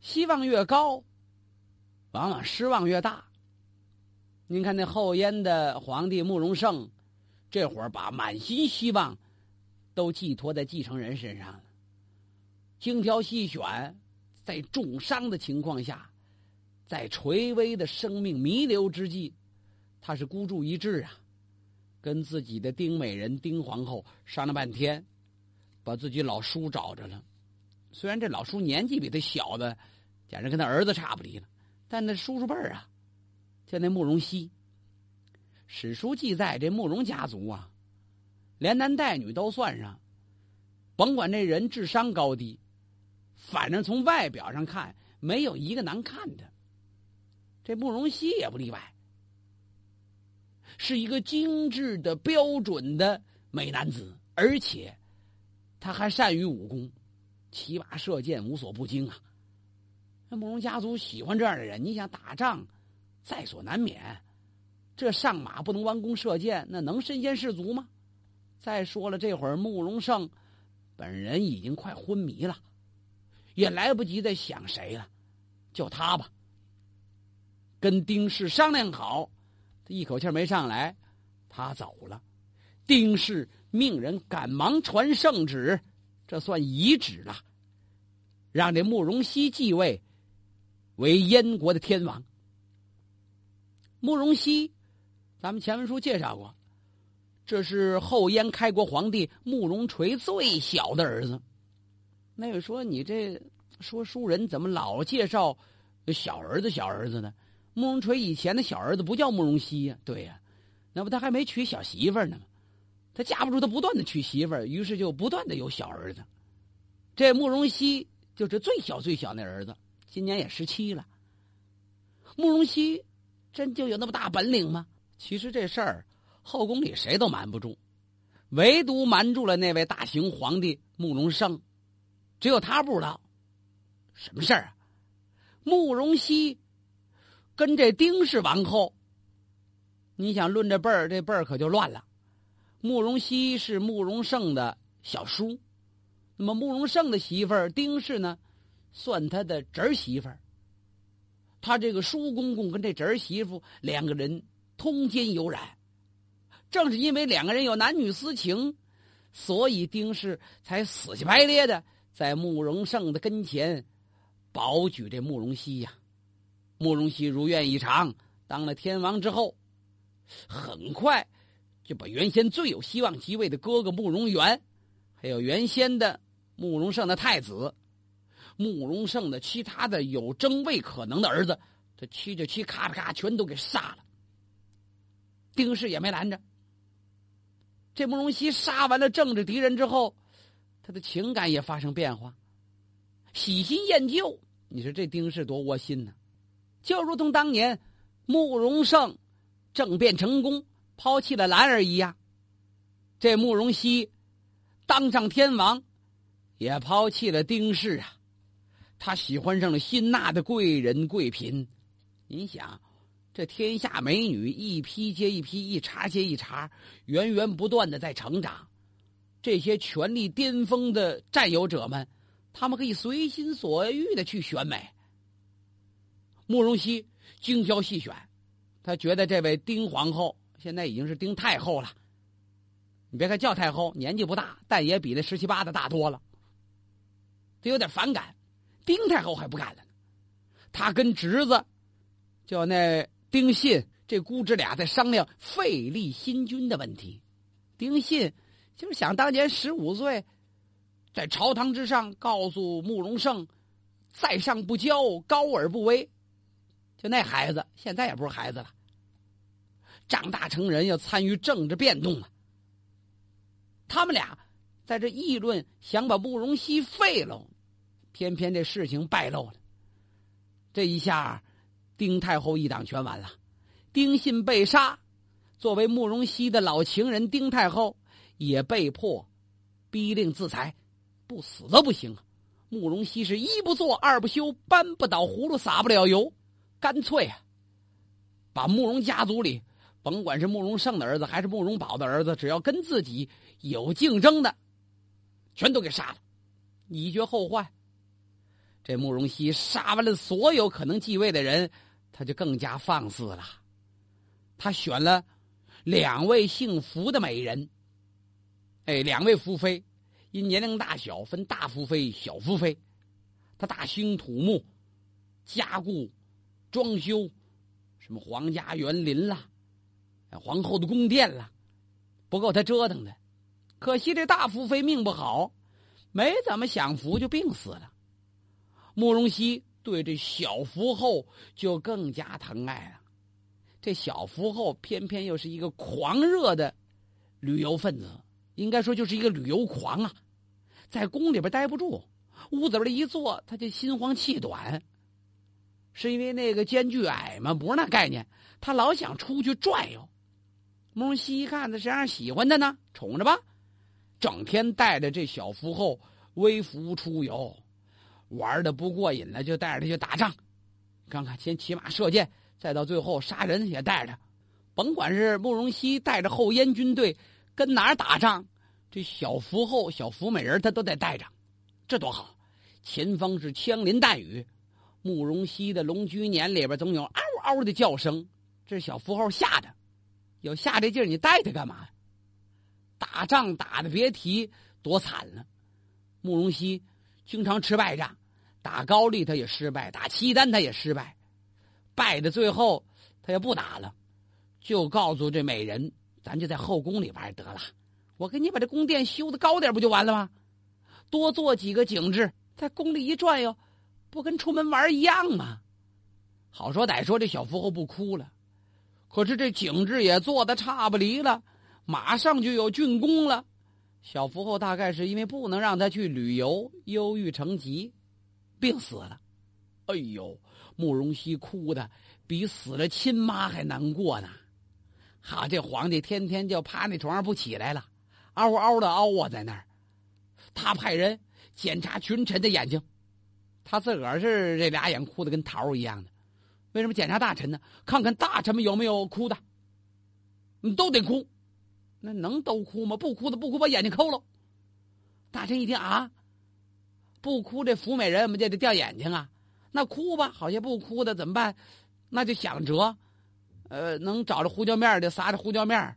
希望越高，往往失望越大。您看那后燕的皇帝慕容盛，这会儿把满心希望都寄托在继承人身上了。精挑细选，在重伤的情况下，在垂危的生命弥留之际，他是孤注一掷啊，跟自己的丁美人丁皇后商量半天，把自己老叔找着了。虽然这老叔年纪比他小的，简直跟他儿子差不离了，但那叔叔辈儿啊，叫那慕容熙。史书记载，这慕容家族啊，连男带女都算上，甭管这人智商高低。反正从外表上看，没有一个难看的。这慕容熙也不例外，是一个精致的、标准的美男子，而且他还善于武功，骑马射箭无所不精啊。那慕容家族喜欢这样的人，你想打仗在所难免，这上马不能弯弓射箭，那能身先士卒吗？再说了，这会儿慕容胜本人已经快昏迷了。也来不及再想谁了，就他吧。跟丁氏商量好，他一口气没上来，他走了。丁氏命人赶忙传圣旨，这算遗旨了，让这慕容熙继位为燕国的天王。慕容熙，咱们前文书介绍过，这是后燕开国皇帝慕容垂最小的儿子。那位说：“你这说书人怎么老介绍小儿子、小儿子呢？慕容垂以前的小儿子不叫慕容熙呀？对呀，那不他还没娶小媳妇呢吗？他架不住他不断的娶媳妇于是就不断的有小儿子。这慕容熙就是最小最小那儿子，今年也十七了。慕容熙真就有那么大本领吗？其实这事儿后宫里谁都瞒不住，唯独瞒住了那位大行皇帝慕容盛。”只有他不知道，什么事儿啊？慕容熙跟这丁氏王后，你想论这辈儿，这辈儿可就乱了。慕容熙是慕容盛的小叔，那么慕容盛的媳妇儿丁氏呢，算他的侄儿媳妇儿。他这个叔公公跟这侄儿媳妇两个人通奸有染，正是因为两个人有男女私情，所以丁氏才死乞白咧的。在慕容盛的跟前，保举这慕容熙呀。慕容熙如愿以偿，当了天王之后，很快就把原先最有希望即位的哥哥慕容元，还有原先的慕容盛的太子，慕容盛的其他的有争位可能的儿子，这七就七咔咔全都给杀了。丁氏也没拦着。这慕容熙杀完了政治敌人之后。他的情感也发生变化，喜新厌旧。你说这丁氏多窝心呢？就如同当年慕容盛政变成功，抛弃了兰儿一样，这慕容熙当上天王，也抛弃了丁氏啊。他喜欢上了辛纳的贵人贵嫔。您想，这天下美女一批接一批，一茬接一茬，源源不断的在成长。这些权力巅峰的占有者们，他们可以随心所欲的去选美。慕容熙精挑细选，他觉得这位丁皇后现在已经是丁太后了。你别看叫太后，年纪不大，但也比那十七八的大多了。他有点反感，丁太后还不干了呢。他跟侄子叫那丁信，这姑侄俩在商量废立新君的问题。丁信。就是想当年十五岁，在朝堂之上告诉慕容盛，在上不骄，高而不威。就那孩子，现在也不是孩子了，长大成人要参与政治变动了。他们俩在这议论，想把慕容熙废了，偏偏这事情败露了。这一下，丁太后一党全完了，丁信被杀，作为慕容熙的老情人，丁太后。也被迫逼令自裁，不死都不行！慕容熙是一不做二不休，搬不倒葫芦撒不了油，干脆啊，把慕容家族里，甭管是慕容盛的儿子还是慕容宝的儿子，只要跟自己有竞争的，全都给杀了，以绝后患。这慕容熙杀完了所有可能继位的人，他就更加放肆了。他选了两位姓福的美人，哎，两位福妃，因年龄大小分大福妃、小福妃。他大兴土木，加固、装修什么皇家园林啦，皇后的宫殿了，不够他折腾的。可惜这大福妃命不好，没怎么享福就病死了。慕容熙对这小福后就更加疼爱了。这小福后偏偏又是一个狂热的旅游分子，应该说就是一个旅游狂啊，在宫里边待不住，屋子里一坐他就心慌气短。是因为那个间距矮吗？不是那概念，他老想出去转悠。慕容熙一看，他谁让喜欢他呢？宠着吧，整天带着这小福后微服出游。玩的不过瘾了，就带着他去打仗。看看，先骑马射箭，再到最后杀人也带着。甭管是慕容熙带着后燕军队跟哪儿打仗，这小福后、小福美人他都得带着，这多好！前方是枪林弹雨，慕容熙的龙驹年里边总有嗷嗷的叫声。这小福后吓的，有下这劲儿，你带他干嘛？打仗打的别提多惨了。慕容熙经常吃败仗。打高丽他也失败，打契丹他也失败，败的最后他也不打了，就告诉这美人：“咱就在后宫里玩得了，我给你把这宫殿修的高点，不就完了吗？多做几个景致，在宫里一转悠，不跟出门玩一样吗？”好说歹说，这小福后不哭了，可是这景致也做的差不离了，马上就有竣工了。小福后大概是因为不能让他去旅游，忧郁成疾。病死了，哎呦，慕容熙哭的比死了亲妈还难过呢。好，这皇帝天天就趴那床上不起来了，嗷嗷的嗷啊，在那儿。他派人检查群臣的眼睛，他自个儿是这俩眼哭的跟桃一样的。为什么检查大臣呢？看看大臣们有没有哭的，你都得哭，那能都哭吗？不哭的不哭，把眼睛抠了。大臣一听啊。不哭，这福美人我们就得掉眼睛啊！那哭吧，好些不哭的怎么办？那就想辙，呃，能找着胡椒面的撒着胡椒面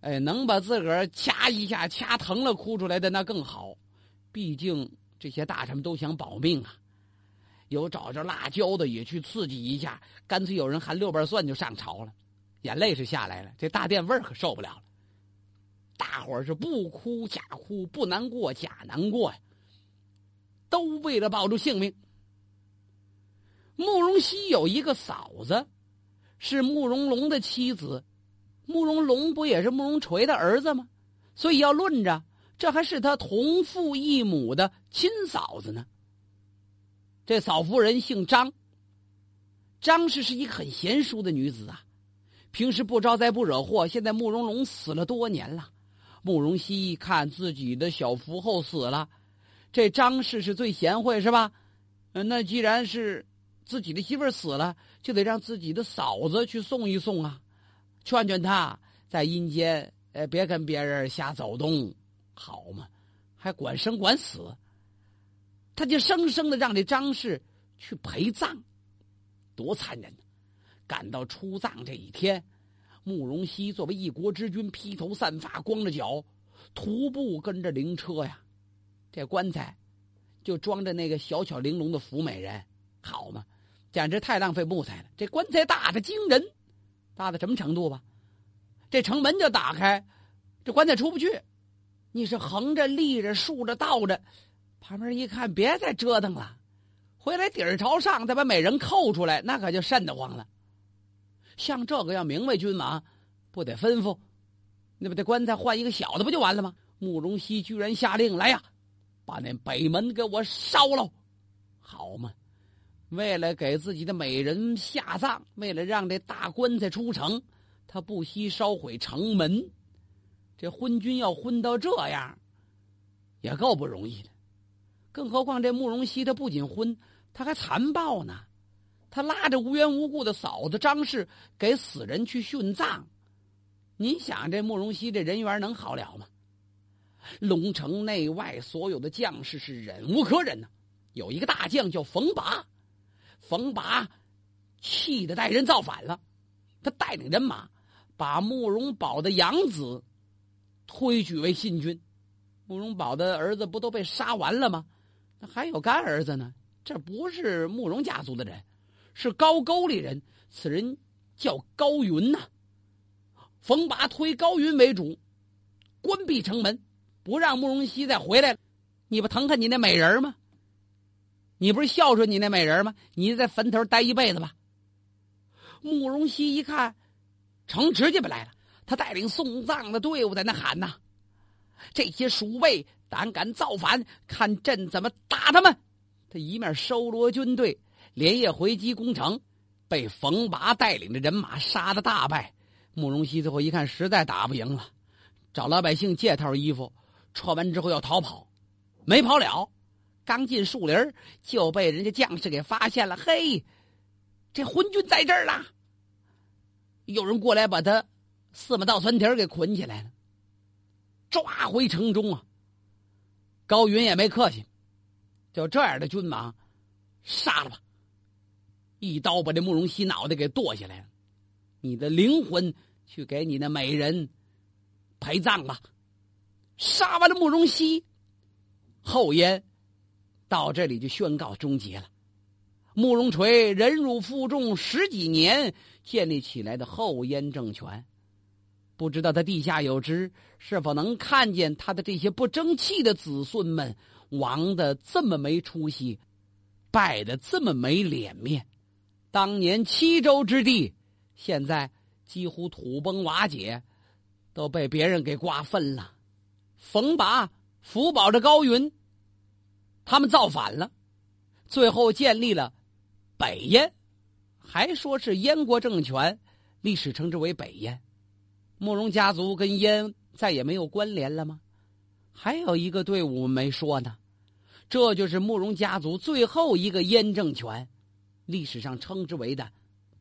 哎，能把自个儿掐一下掐疼了哭出来的那更好。毕竟这些大臣们都想保命啊。有找着辣椒的也去刺激一下，干脆有人含六瓣蒜就上朝了，眼泪是下来了，这大殿味儿可受不了了。大伙儿是不哭假哭，不难过假难过呀。都为了保住性命。慕容熙有一个嫂子，是慕容龙的妻子。慕容龙不也是慕容垂的儿子吗？所以要论着，这还是他同父异母的亲嫂子呢。这嫂夫人姓张，张氏是一个很贤淑的女子啊，平时不招灾不惹祸。现在慕容龙死了多年了，慕容熙一看自己的小福后死了。这张氏是最贤惠，是吧？那既然是自己的媳妇死了，就得让自己的嫂子去送一送啊，劝劝她在阴间，呃，别跟别人瞎走动，好嘛？还管生管死，他就生生的让这张氏去陪葬，多残忍！赶到出葬这一天，慕容熙作为一国之君，披头散发，光着脚，徒步跟着灵车呀。这棺材就装着那个小巧玲珑的福美人，好嘛，简直太浪费木材了。这棺材大的惊人，大到什么程度吧？这城门就打开，这棺材出不去。你是横着、立着、竖着、倒着，旁边一看，别再折腾了，回来底儿朝上，再把美人扣出来，那可就瘆得慌了。像这个要明白君王，不得吩咐，那不这棺材换一个小的不就完了吗？慕容熙居然下令来呀！把那北门给我烧了，好嘛！为了给自己的美人下葬，为了让这大棺材出城，他不惜烧毁城门。这昏君要昏到这样，也够不容易的。更何况这慕容熙他不仅昏，他还残暴呢。他拉着无缘无故的嫂子张氏给死人去殉葬。你想，这慕容熙这人缘能好了吗？龙城内外所有的将士是忍无可忍呐，有一个大将叫冯拔，冯拔气得带人造反了，他带领人马把慕容宝的养子推举为新君。慕容宝的儿子不都被杀完了吗？那还有干儿子呢？这不是慕容家族的人，是高沟里人。此人叫高云呐。冯拔推高云为主，关闭城门，不让慕容熙再回来了。你不疼恨你那美人吗？你不是孝顺你那美人吗？你在坟头待一辈子吧。慕容熙一看，城直接不来了。他带领送葬的队伍在那喊呐。这些鼠辈胆敢造反，看朕怎么打他们！他一面收罗军队，连夜回击攻城，被冯拔带领的人马杀的大败。慕容熙最后一看，实在打不赢了，找老百姓借套衣服，穿完之后要逃跑，没跑了，刚进树林就被人家将士给发现了。嘿，这昏君在这儿了！有人过来把他四马倒三蹄给捆起来了。抓回城中啊！高云也没客气，就这样的军马，杀了吧！一刀把这慕容熙脑袋给剁下来，你的灵魂去给你的美人陪葬吧！杀完了慕容熙，后燕到这里就宣告终结了。慕容垂忍辱负重十几年建立起来的后燕政权。不知道他地下有知，是否能看见他的这些不争气的子孙们亡的这么没出息，败的这么没脸面？当年七州之地，现在几乎土崩瓦解，都被别人给瓜分了。冯拔福保着高云，他们造反了，最后建立了北燕，还说是燕国政权，历史称之为北燕。慕容家族跟燕再也没有关联了吗？还有一个队伍没说呢，这就是慕容家族最后一个燕政权，历史上称之为的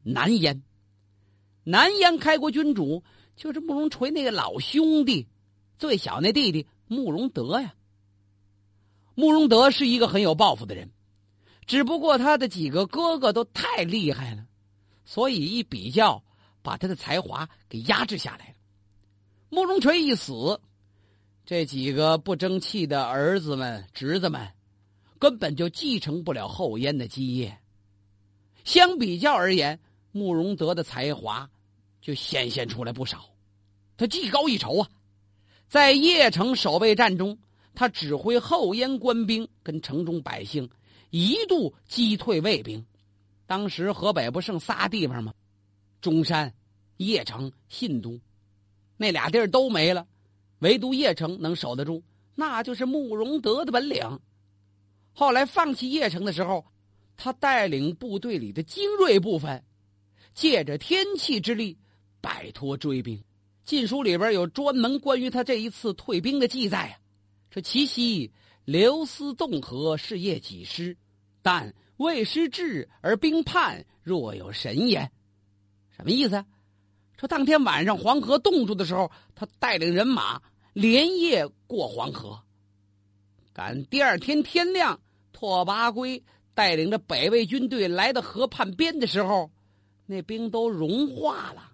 南燕。南燕开国君主就是慕容垂那个老兄弟，最小那弟弟慕容德呀。慕容德是一个很有抱负的人，只不过他的几个哥哥都太厉害了，所以一比较。把他的才华给压制下来了。慕容垂一死，这几个不争气的儿子们、侄子们，根本就继承不了后燕的基业。相比较而言，慕容德的才华就显现出来不少。他技高一筹啊，在邺城守备战中，他指挥后燕官兵跟城中百姓一度击退魏兵。当时河北不剩仨地方吗？中山、邺城、信都，那俩地儿都没了，唯独邺城能守得住，那就是慕容德的本领。后来放弃邺城的时候，他带领部队里的精锐部分，借着天气之力摆脱追兵。晋书里边有专门关于他这一次退兵的记载啊，说：“其夕流丝冻河，是夜几时？但未失志而兵叛，若有神焉。”什么意思？说当天晚上黄河冻住的时候，他带领人马连夜过黄河。赶第二天天亮，拓跋圭带领着北魏军队来到河畔边的时候，那冰都融化了。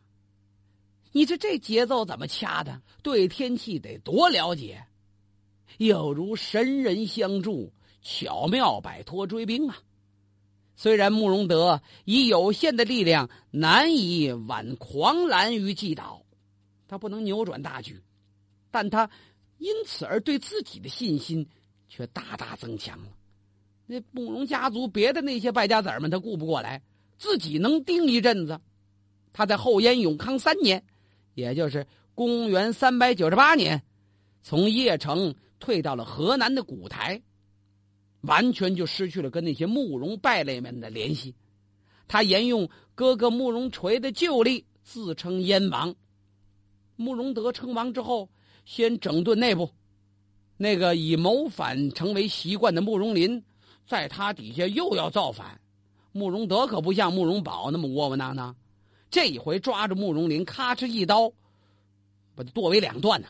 你说这节奏怎么掐的？对天气得多了解，有如神人相助，巧妙摆脱追兵啊！虽然慕容德以有限的力量难以挽狂澜于既倒，他不能扭转大局，但他因此而对自己的信心却大大增强了。那慕容家族别的那些败家子们他顾不过来，自己能盯一阵子。他在后燕永康三年，也就是公元三百九十八年，从邺城退到了河南的古台。完全就失去了跟那些慕容败类们的联系，他沿用哥哥慕容垂的旧例，自称燕王。慕容德称王之后，先整顿内部，那个以谋反成为习惯的慕容林，在他底下又要造反。慕容德可不像慕容宝那么窝窝囊囊，这一回抓着慕容林，咔哧一刀，把他剁为两段呢，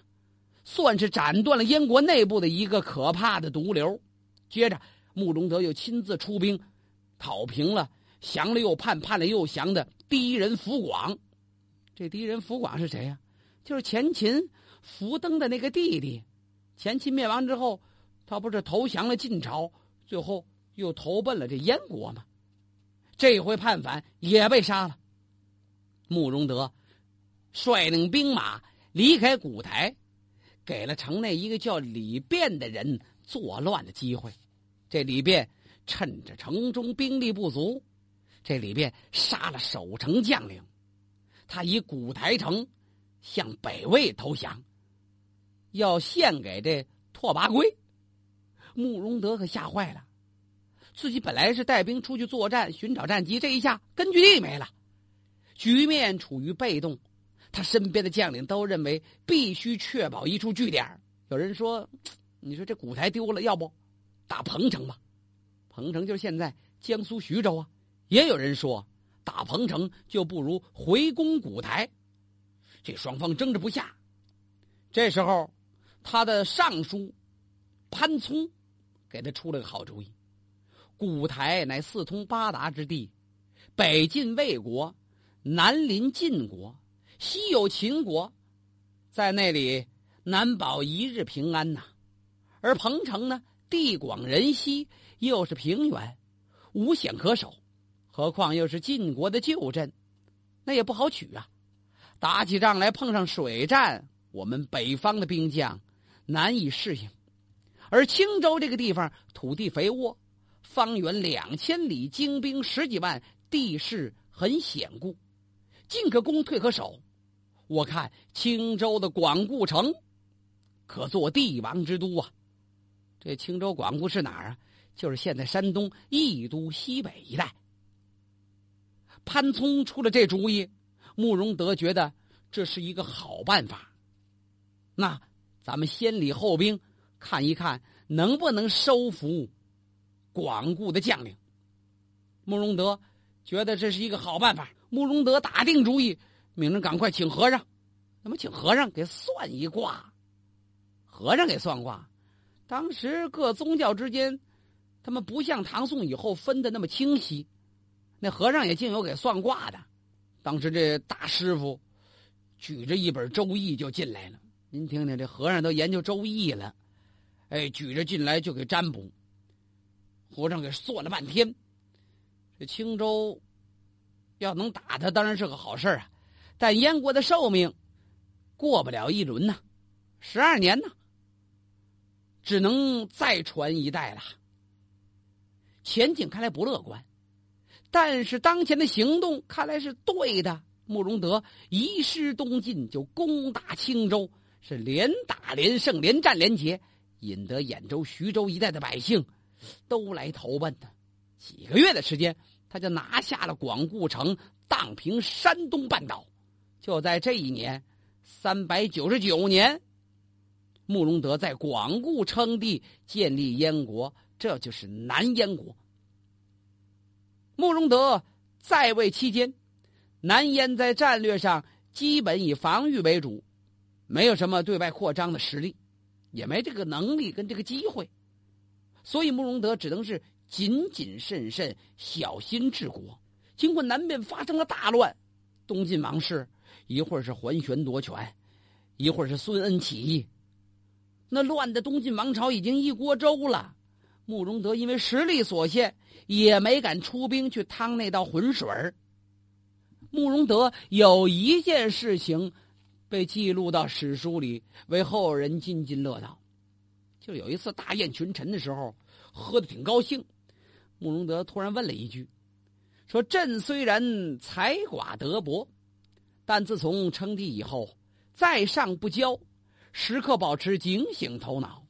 算是斩断了燕国内部的一个可怕的毒瘤。接着慕容德又亲自出兵，讨平了降了又叛、叛了又降的第一人福广。这第一人福广是谁呀？就是前秦福登的那个弟弟。前秦灭亡之后，他不是投降了晋朝，最后又投奔了这燕国吗？这回叛反也被杀了。慕容德率领兵马离开古台，给了城内一个叫李变的人作乱的机会。这里边趁着城中兵力不足，这里边杀了守城将领，他以古台城向北魏投降，要献给这拓跋圭。慕容德可吓坏了。自己本来是带兵出去作战，寻找战机，这一下根据地没了，局面处于被动。他身边的将领都认为必须确保一处据点。有人说：“ 你说这古台丢了，要不打彭城吧？彭城就是现在江苏徐州啊。”也有人说：“打彭城就不如回攻古台。”这双方争执不下。这时候，他的尚书潘聪给他出了个好主意。古台乃四通八达之地，北近魏国，南临晋国，西有秦国，在那里难保一日平安呐。而彭城呢，地广人稀，又是平原，无险可守，何况又是晋国的旧镇，那也不好取啊。打起仗来碰上水战，我们北方的兵将难以适应。而青州这个地方土地肥沃。方圆两千里，精兵十几万，地势很险固，进可攻，退可守。我看青州的广固城，可做帝王之都啊！这青州广固是哪儿啊？就是现在山东益都西北一带。潘聪出了这主意，慕容德觉得这是一个好办法。那咱们先礼后兵，看一看能不能收服。广固的将领慕容德觉得这是一个好办法。慕容德打定主意，命人赶快请和尚。那么请和尚给算一卦。和尚给算卦，当时各宗教之间，他们不像唐宋以后分的那么清晰。那和尚也竟有给算卦的。当时这大师傅举着一本《周易》就进来了。您听听，这和尚都研究《周易》了，哎，举着进来就给占卜。和尚给算了半天，这青州要能打他，当然是个好事啊。但燕国的寿命过不了一轮呐，十二年呢，只能再传一代了。前景看来不乐观，但是当前的行动看来是对的。慕容德移师东进，就攻打青州，是连打连胜，连战连捷，引得兖州、徐州一带的百姓。都来投奔他，几个月的时间，他就拿下了广固城，荡平山东半岛。就在这一年，三百九十九年，慕容德在广固称帝，建立燕国，这就是南燕国。慕容德在位期间，南燕在战略上基本以防御为主，没有什么对外扩张的实力，也没这个能力跟这个机会。所以慕容德只能是谨谨慎慎、小心治国。经过南面发生了大乱，东晋王室一会儿是桓玄夺权，一会儿是孙恩起义，那乱的东晋王朝已经一锅粥了。慕容德因为实力所限，也没敢出兵去趟那道浑水慕容德有一件事情被记录到史书里，为后人津津乐道。就有一次大宴群臣的时候，喝的挺高兴。慕容德突然问了一句：“说朕虽然才寡德薄，但自从称帝以后，在上不骄，时刻保持警醒头脑，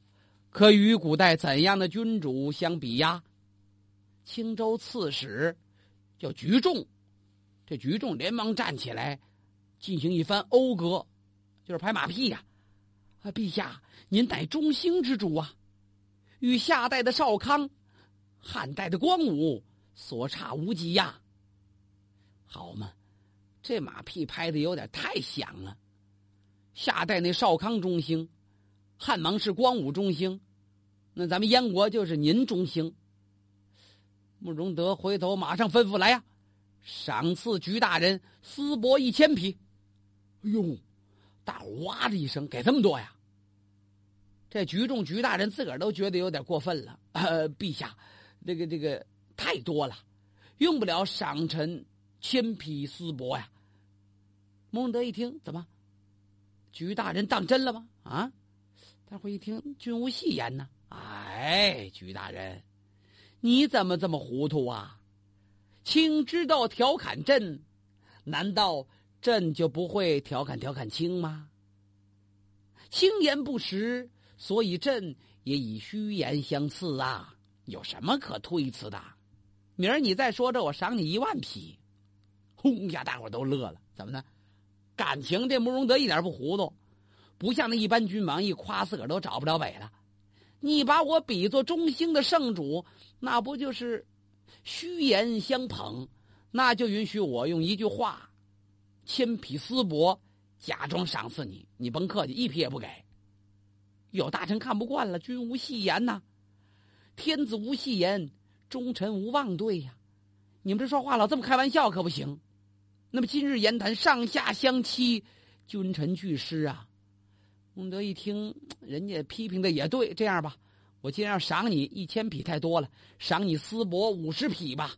可与古代怎样的君主相比呀？”青州刺史叫菊仲，这菊仲连忙站起来，进行一番讴歌，就是拍马屁呀。啊，陛下，您乃中兴之主啊，与夏代的少康、汉代的光武所差无几呀。好嘛，这马屁拍的有点太响了。夏代那少康中兴，汉王是光武中兴，那咱们燕国就是您中兴，慕容德回头马上吩咐来呀，赏赐徐大人丝帛一千匹。哎呦，大伙哇的一声，给这么多呀！这举重徐大人自个儿都觉得有点过分了。呃，陛下，这个这个太多了，用不了赏臣千匹丝帛呀。慕容德一听，怎么？徐大人当真了吗？啊！大伙一听，君无戏言呢。哎，徐大人，你怎么这么糊涂啊？卿知道调侃朕，难道朕就不会调侃调侃卿吗？轻言不实。所以朕也以虚言相赐啊，有什么可推辞的？明儿你再说这，我赏你一万匹。轰呀，大伙都乐了。怎么呢？感情这慕容德一点不糊涂，不像那一般君王一夸自个儿都找不着北了。你把我比作中兴的圣主，那不就是虚言相捧？那就允许我用一句话，千匹丝帛，假装赏赐你。你甭客气，一匹也不给。有大臣看不惯了，君无戏言呐，天子无戏言，忠臣无妄对呀。你们这说话老这么开玩笑可不行。那么今日言谈上下相欺，君臣俱失啊。孟德一听，人家批评的也对，这样吧，我今天要赏你一千匹太多了，赏你丝帛五十匹吧。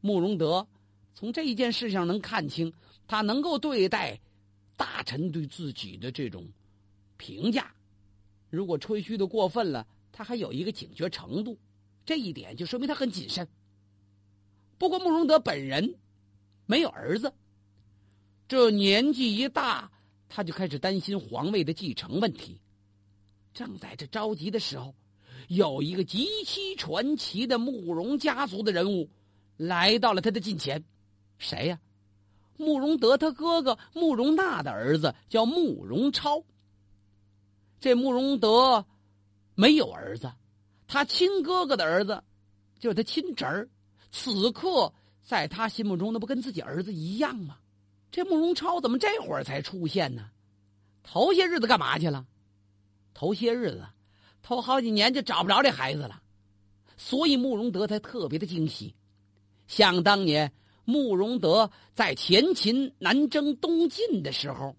慕容德从这一件事上能看清，他能够对待大臣对自己的这种评价。如果吹嘘的过分了，他还有一个警觉程度，这一点就说明他很谨慎。不过慕容德本人没有儿子，这年纪一大，他就开始担心皇位的继承问题。正在这着急的时候，有一个极其传奇的慕容家族的人物来到了他的近前。谁呀？慕容德他哥哥慕容纳的儿子叫慕容超。这慕容德没有儿子，他亲哥哥的儿子就是他亲侄儿。此刻在他心目中，那不跟自己儿子一样吗？这慕容超怎么这会儿才出现呢？头些日子干嘛去了？头些日子，头好几年就找不着这孩子了，所以慕容德才特别的惊喜。想当年，慕容德在前秦南征东晋的时候，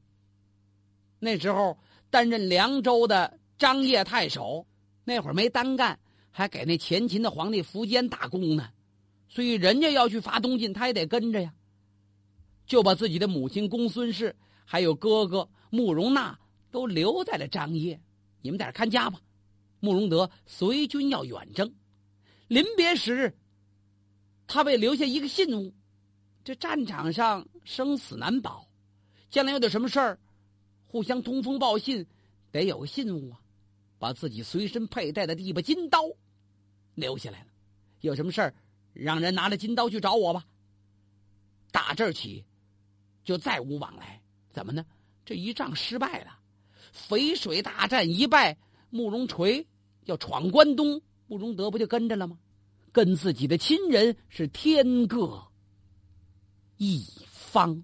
那时候。担任凉州的张掖太守，那会儿没单干，还给那前秦的皇帝苻坚打工呢，所以人家要去伐东晋，他也得跟着呀。就把自己的母亲公孙氏，还有哥哥慕容纳都留在了张掖，你们在这看家吧。慕容德随军要远征，临别时，他被留下一个信物，这战场上生死难保，将来有点什么事儿。互相通风报信，得有个信物啊！把自己随身佩戴的一把金刀留下来了。有什么事儿，让人拿着金刀去找我吧。打这儿起，就再无往来。怎么呢？这一仗失败了，淝水大战一败，慕容垂要闯关东，慕容德不就跟着了吗？跟自己的亲人是天各一方。